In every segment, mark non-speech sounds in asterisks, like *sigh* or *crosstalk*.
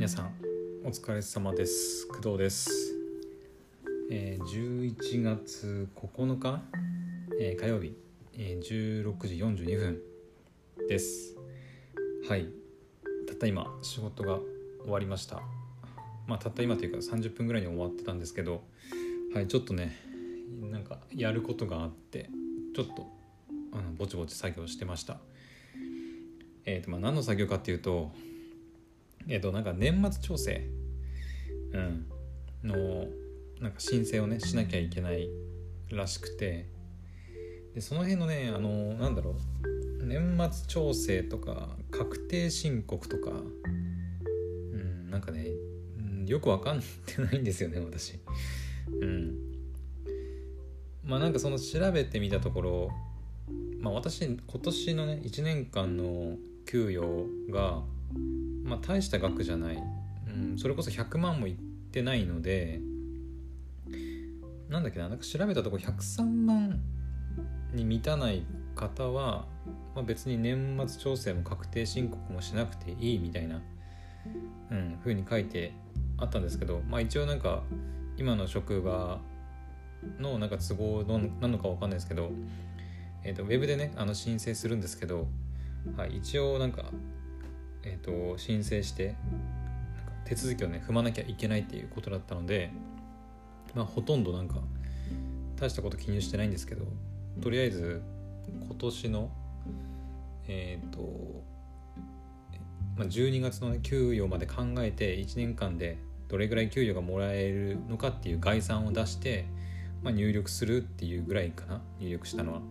皆さんお疲れ様です。工藤です、えー11月9日、えー火曜日、えー16時42分です。はい。たった今仕事が終わりました。まあたった今というか30分ぐらいに終わってたんですけどはいちょっとねなんかやることがあってちょっとあのぼちぼち作業してました。えーとまあ、何の作業かっていうとえっ、となんか年末調整、うん、のなんか申請をねしなきゃいけないらしくて。でその辺のねあのなんだろう。年末調整とか確定申告とか、うん、なんかね、よくわかんてないんですよね私。うん、まあなんかその調べてみたところまあ私今年のね1年間の給与がまあ大した額じゃない、うん、それこそ100万もいってないのでなんだっけななんか調べたとこ103万に満たない方は、まあ、別に年末調整も確定申告もしなくていいみたいな、うん、風に書いてあったんですけど、まあ、一応なんか今の職場のなんか都合のなのかわかんないですけど、えー、とウェブでねあの申請するんですけど、はい、一応なんか、えー、と申請して手続きをね踏まなきゃいけないっていうことだったので、まあ、ほとんどなんか大したこと記入してないんですけどとりあえず今年のえっ、と、まあ、12月の、ね、給与まで考えて1年間でどれぐらい給与がもらえるのかっていう概算を出して、まあ、入力するっていうぐらいかな入力したのは、ま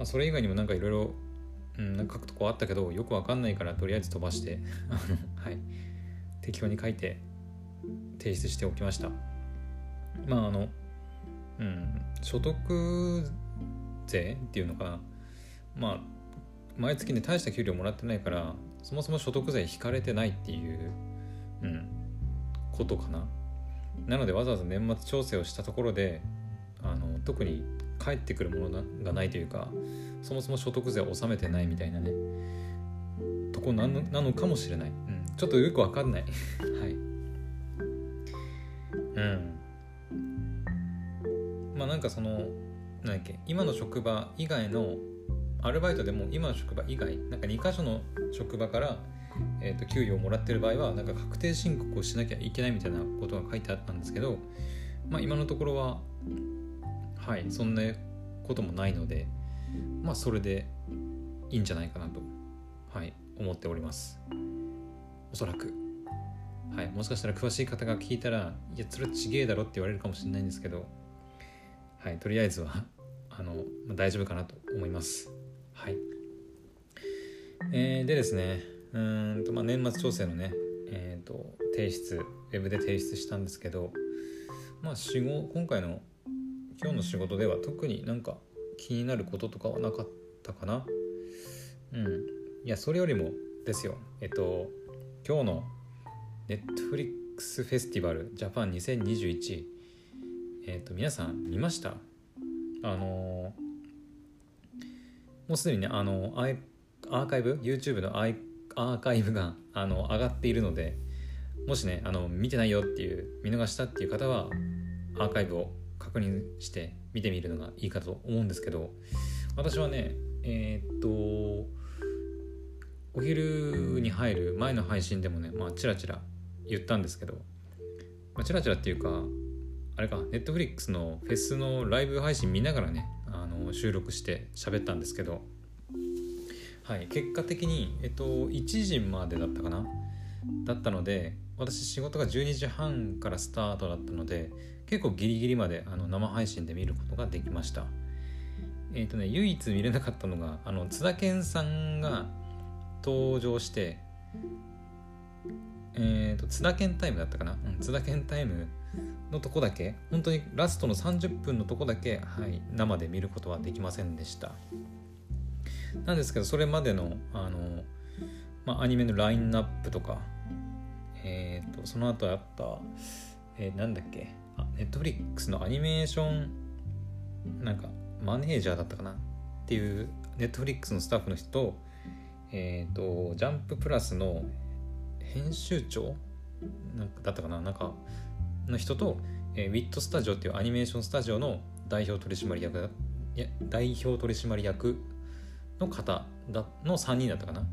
あ、それ以外にもなんかいろいろうんなんか書くとこあったけどよくわかんないからとりあえず飛ばして *laughs* はい。適当に書いて提出しておきました。まああのうん所得税っていうのかな。まあ毎月ね大した給料もらってないからそもそも所得税引かれてないっていう、うん、ことかな。なのでわざわざ年末調整をしたところであの特に返ってくるものがないというかそもそも所得税を納めてないみたいなね。とこなのなのかもしれない、うん、ちょっとよくわかんない。*laughs* はい。うん。まあなんかそのなんだっけ今の職場以外のアルバイトでも今の職場以外なんか2箇所の職場から、えー、と給与をもらってる場合はなんか確定申告をしなきゃいけないみたいなことが書いてあったんですけど、まあ、今のところははいそんなこともないのでまあそれでいいんじゃないかなと、はい、思っております。おそらく。はいもしかしたら詳しい方が聞いたらいやそれちげえだろって言われるかもしれないんですけどはいとりあえずはあの、まあ、大丈夫かなと思います。はい。えーでですねうんと、まあ、年末調整のねえー、と提出ウェブで提出したんですけどまあ仕事今回の今日の仕事では特になんか気になることとかはなかったかな。うん。いやそれよりもですよ。えっと今日の Netflix フェスティバルジャパン2021えっと皆さん見ました？あのもうすでにねあのアイアーカイブ？YouTube のアイアーカイブがあの上がっているのでもしねあの見てないよっていう見逃したっていう方はアーカイブを確認して見てみるのがいいかと思うんですけど私はねえーっとお昼に入る前の配信でもねまあチラチラ言ったんですけど、まあ、チラチラっていうかあれか Netflix のフェスのライブ配信見ながらねあの収録して喋ったんですけどはい結果的にえっと1時までだったかな？だったので私仕事が12時半からスタートだったので結構ギリギリまであの生配信で見ることができました。えっ、とね唯一見れなかったのがあの津田健さんが登場してえっ、と津田健タイムだったかな、うん、津田健タイムのとこだけ本当にラストの30分のとこだけ、はい、生で見ることはできませんでした。なんですけどそれまでのあの、まあ、アニメのラインナップとか、その後あった、えーなんだっけ？あネットフリックスのアニメーションなんかマネージャーだったかな？っていうネットフリックスのスタッフの人とえっ、とジャンププラスの編集長？なんかだったかな？なんかの人と、えー、ウィットスタジオっていうアニメーションスタジオの代表取締役いや代表取締役の方だの3人だったかな？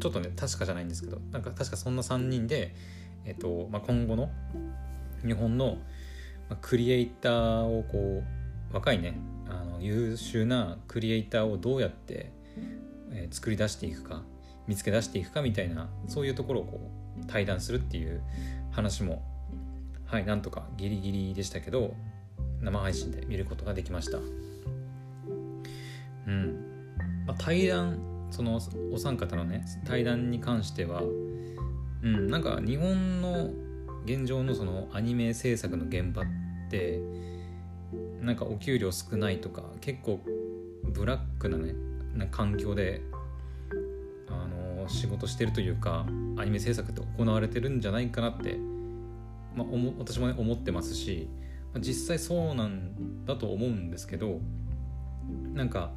ちょっとね確かじゃないんですけどなんか確かそんな3人で、えっとまあ、今後の日本のクリエイターをこう若いねあの優秀なクリエイターをどうやって、作り出していくか見つけ出していくかみたいなそういうところをこう対談するっていう話もはいなんとかギリギリでしたけど生配信で見ることができました。うん、まあ、対談そのお三方のね対談に関してはうんなんか日本の現状のそのアニメ制作の現場ってなんかお給料少ないとか結構ブラックなねな環境であの仕事してるというかアニメ制作って行われてるんじゃないかなって、まあ、私もね思ってますし、まあ、実際そうなんだと思うんですけどなんか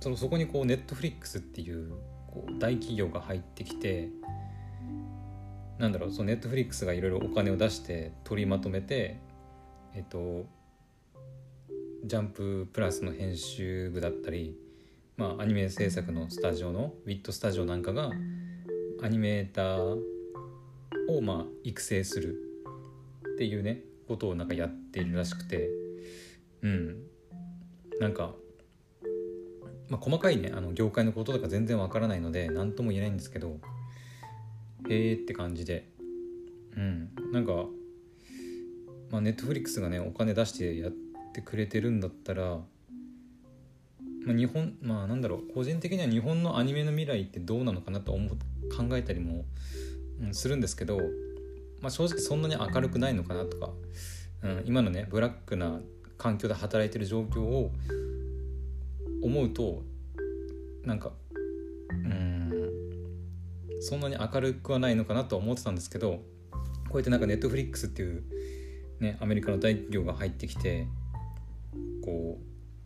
そのそこにこうネットフリックスっていうこう大企業が入ってきてなんだろうそのネットフリックスがいろいろお金を出して取りまとめてえっとジャンププラスの編集部だったり、まあ、アニメ制作のスタジオのウィットスタジオなんかがアニメーターをまあ育成するっていうねことをなんかやっているらしくてうん。なんか、まあ、細かいねあの業界のこととか全然わからないので何とも言えないんですけどへえって感じで。うん。なんかまあネットフリックスがねお金出してやってくれてるんだったらまあ、日本まあなんだろう。個人的には日本のアニメの未来ってどうなのかなと思考えたりも、うん、するんですけど、まあ、正直そんなに明るくないのかなとか、うん、今のねブラックな環境で働いてる状況を思うとなんかうんそんなに明るくはないのかなと思ってたんですけどこうやってなんかネットフリックスっていうねアメリカの大企業が入ってきてこ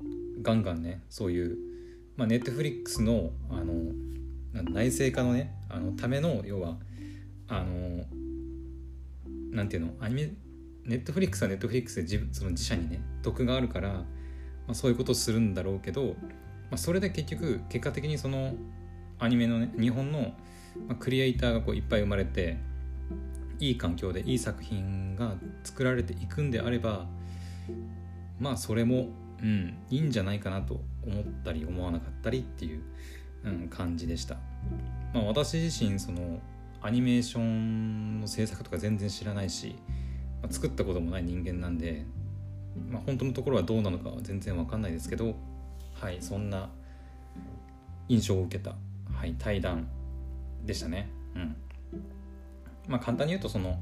うガンガンねそういうまあネットフリックスのあの内製化のねあのための要はあのなんていうのアニメネットフリックスはネットフリックスで自その自社にね得があるから、まあ、そういうことをするんだろうけど、まあ、それで結局結果的にそのアニメのね日本のまあ、クリエイターがこういっぱい生まれていい環境でいい作品が作られていくんであればまあそれも、うん、いいんじゃないかなと思ったり思わなかったりっていう、うん、感じでした。まあ、私自身そのアニメーションの制作とか全然知らないし、まあ、作ったこともない人間なんで、まあ、本当のところはどうなのかは全然わかんないですけどはいそんな印象を受けた、はい、対談でしたね。うん。まあ簡単に言うとその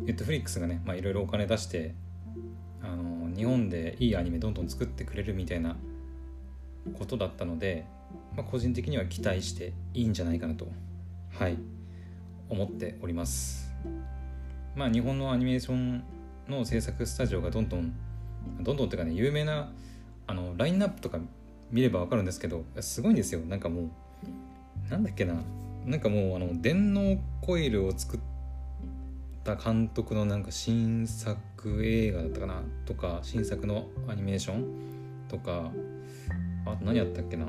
ネットフリックスがね、ま、いろいろお金出してあの日本でいいアニメどんどん作ってくれるみたいなことだったので、まあ、個人的には期待していいんじゃないかなとはい思っておりますまあ日本のアニメーションの制作スタジオがどんどんどんどんっていうかね有名なあのラインナップとか見れば分かるんですけどすごいんですよなんかもうなんだっけななんかもうあの電脳コイルを作った監督のなんか新作映画だったかなとか新作のアニメーションとかあと何やったっけな。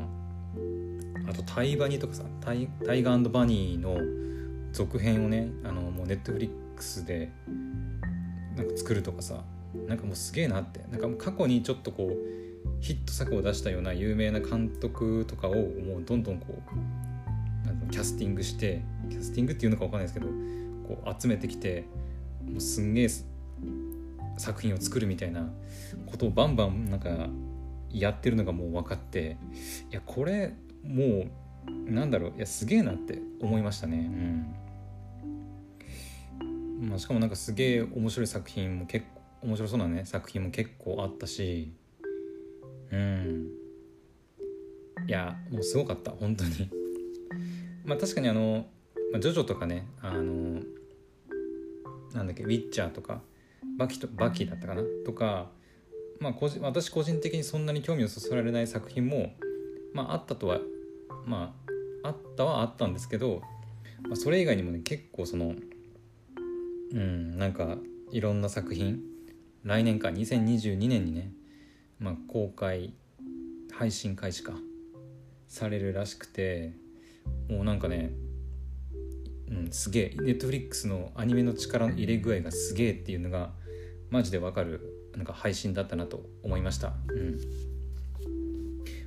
あとタイバニとかさタイタイガーバニーの続編をねあのもうネットフリックスでなんか作るとかさなんかもうすげえなって。なんかもう過去にちょっとこうヒット作を出したような有名な監督とかをもうどんどんこうキャスティングしてキャスティングっていうのか分かんないですけどこう集めてきてもうすんげえ作品を作るみたいなことをバンバンなんかやってるのがもう分かっていやこれもうなんだろういやすげえなって思いましたね。うん、まあ、しかもなんかすげえ面白い作品も結構面白そうなね作品も結構あったしうん。いやもうすごかった本当に。まあ確かにあの、まあ、ジョジョとかねあのなんだっけウィッチャーとかバキとバキだったかな？とか、まあ、個人私個人的にそんなに興味をそそられない作品も、まあ、あったとはまああったはあったんですけどまあ、それ以外にもね結構そのうんなんかいろんな作品来年か2022年にね、まあ、公開配信開始かされるらしくてもうなんかね、うん、すげえ。ネットフリックスのアニメの力の入れ具合がすげえっていうのがマジでわかるなんか配信だったなと思いました、うん、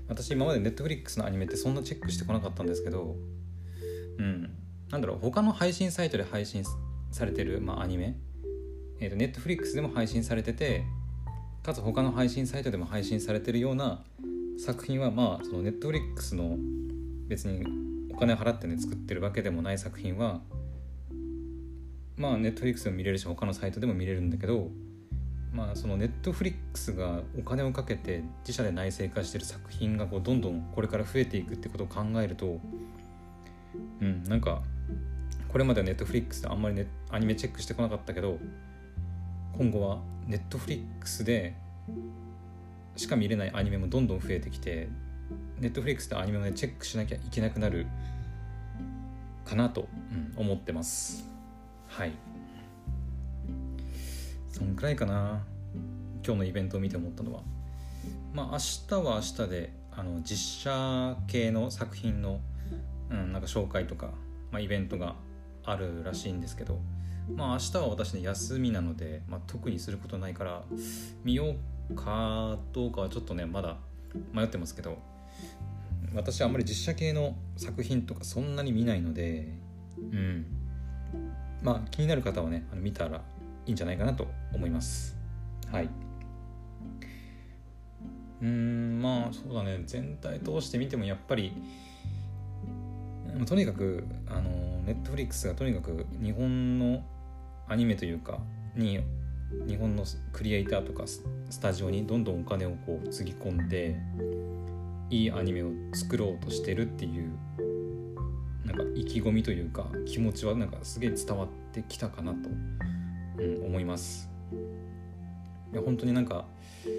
私今までネットフリックスのアニメってそんなチェックしてこなかったんですけどうん。なんだろう他の配信サイトで配信されてる、まあ、アニメ？えーと、ネットフリックスでも配信されててかつ他の配信サイトでも配信されてるような作品はまあそのネットフリックスの別に金払ってね作ってるわけでもない作品はまあネットフリックスでも見れるし他のサイトでも見れるんだけどまあそのネットフリックスがお金をかけて自社で内製化してる作品がこうどんどんこれから増えていくってことを考えるとうんなんかこれまではネットフリックスであんまり、ね、アニメチェックしてこなかったけど今後はネットフリックスでしか見れないアニメもどんどん増えてきてネットフリックスでアニメをねチェックしなきゃいけなくなるかなと、うん、思ってます。はい。そんくらいかな。今日のイベントを見て思ったのは。まあ明日は明日であの実写系の作品の、うん、なんか紹介とか、まあ、イベントがあるらしいんですけど。まあ明日は私ね休みなので、まあ、特にすることないから見ようかどうかはちょっとねまだ迷ってますけど。私はあんまり実写系の作品とかそんなに見ないのでうん。まあ気になる方はねあの見たらいいんじゃないかなと思います。はい。うんまあそうだね。全体通して見てもやっぱりとにかくあのネットフリックスがとにかく日本のアニメというかに日本のクリエイターとかスタジオにどんどんお金をこうつぎ込んでいいアニメを作ろうとしてるっていうなんか意気込みというか気持ちはなんかすげえ伝わってきたかなと、うん、思います。いや本当になんかうん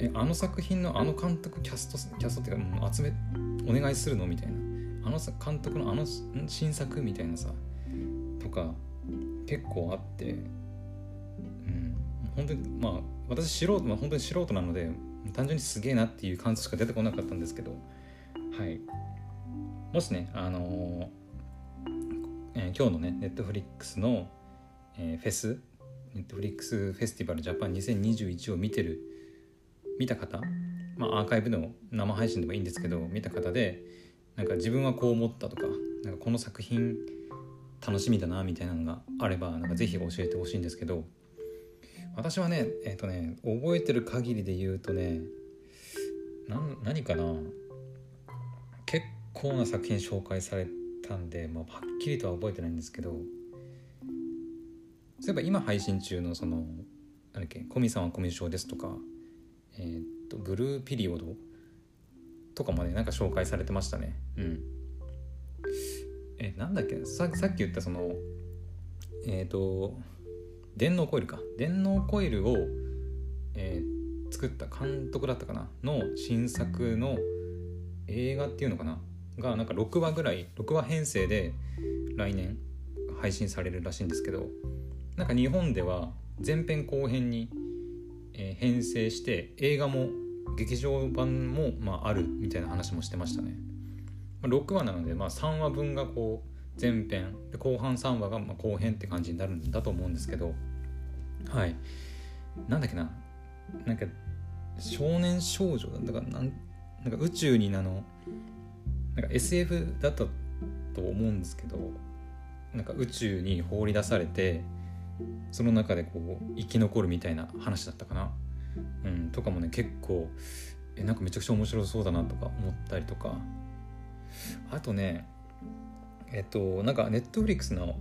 えあの作品のあの監督キャストキャストっていうか、うん、集めお願いするのみたいな。あの監督のあの新作みたいなさとか結構あって、うん、本当にまあ私素人、まあ、本当に素人なので単純にすげえなっていう感想しか出てこなかったんですけどはい。もしねあのー、えー、今日のねネットフリックスの、えー、フェスネットフリックスフェスティバルジャパン2021を見てる見た方まあアーカイブの生配信でもいいんですけど見た方でなんか自分はこう思ったとかなんかこの作品楽しみだなみたいなのがあればなんかぜひ教えてほしいんですけど私はねえっ、ー、とね覚えてる限りで言うとね何かな結構な作品紹介されたんで、まあ、はっきりとは覚えてないんですけどそういえば今配信中のその何だっけ「コミさんはコミュ障です」とか「えー、っとブルーピリオド」とかもねなんか紹介されてましたね。うん。えなんだっけささっき言ったそのえっ、ー、と電脳コイルか電脳コイルを、えー、作った監督だったかなの新作の映画っていうのかな？がなんか6話ぐらい6話編成で来年配信されるらしいんですけどなんか日本では前編後編に、えー、編成して映画も劇場版も、まあ、あるみたいな話もしてましたね。6話なので、まあ、3話分がこう前編。で後半3話がま後編って感じになるんだと思うんですけど。はい。なんだっけな。なんか少年少女だからなんなんか宇宙にあのなんか SF だったと思うんですけど。なんか宇宙に放り出されてその中でこう生き残るみたいな話だったかな、うん、とかもね結構えなんかめちゃくちゃ面白そうだなとか思ったりとか。あとねえっとなんかネットフリックスの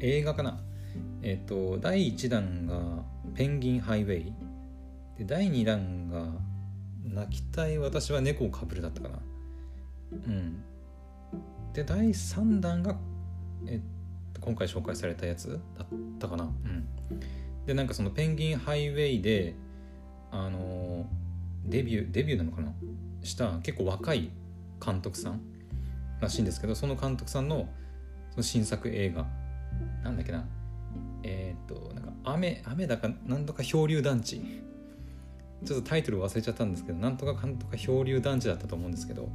映画かな。えっと第1弾が「ペンギンハイウェイ」で第2弾が「泣きたい私は猫をかぶる」だったかな。うん。で第3弾がえっと今回紹介されたやつだったかな。うん。でなんかそのペンギンハイウェイであのデビューデビューなのかな。した結構若い監督さんらしいんですけどその監督さんのその新作映画なんだっけなえー、っとなんか雨雨だかなんとか漂流団地。ちょっとタイトル忘れちゃったんですけどなんとかかんとか漂流団地だったと思うんですけど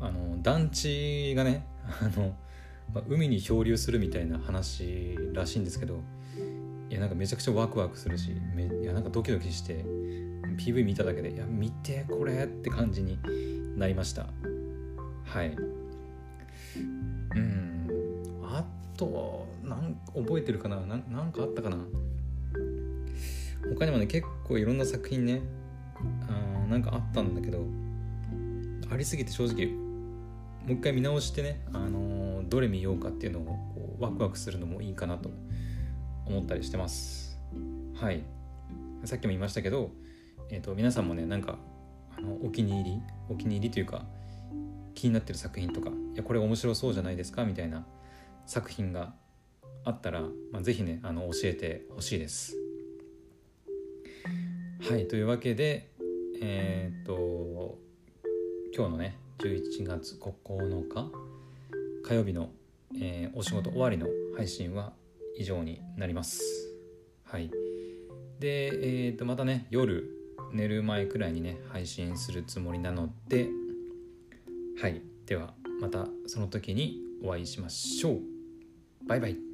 あの団地がねあの、まあ、海に漂流するみたいな話らしいんですけどいやなんかめちゃくちゃワクワクするしめいやなんかドキドキして PV 見ただけでいや見てこれって感じになりました。はい。うん。あとなん覚えてるかな？なんかあったかな？他にもね結構いろんな作品ねあなんかあったんだけどありすぎて正直もう一回見直してね、あのー、どれ見ようかっていうのをこうワクワクするのもいいかなと思ったりしてます。はい。さっきも言いましたけど、えーと、皆さんもねなんかあのお気に入り？お気に入りというか気になってる作品とかいやこれ面白そうじゃないですかみたいな作品があったら、まあ、ぜひねあの教えてほしいです。はいというわけでえっ、と今日のね11月9日火曜日の、えー、お仕事終わりの配信は以上になります。はい。で、えー、とまたね夜寝る前くらいにね配信するつもりなのではい。ではまたその時にお会いしましょう。バイバイ。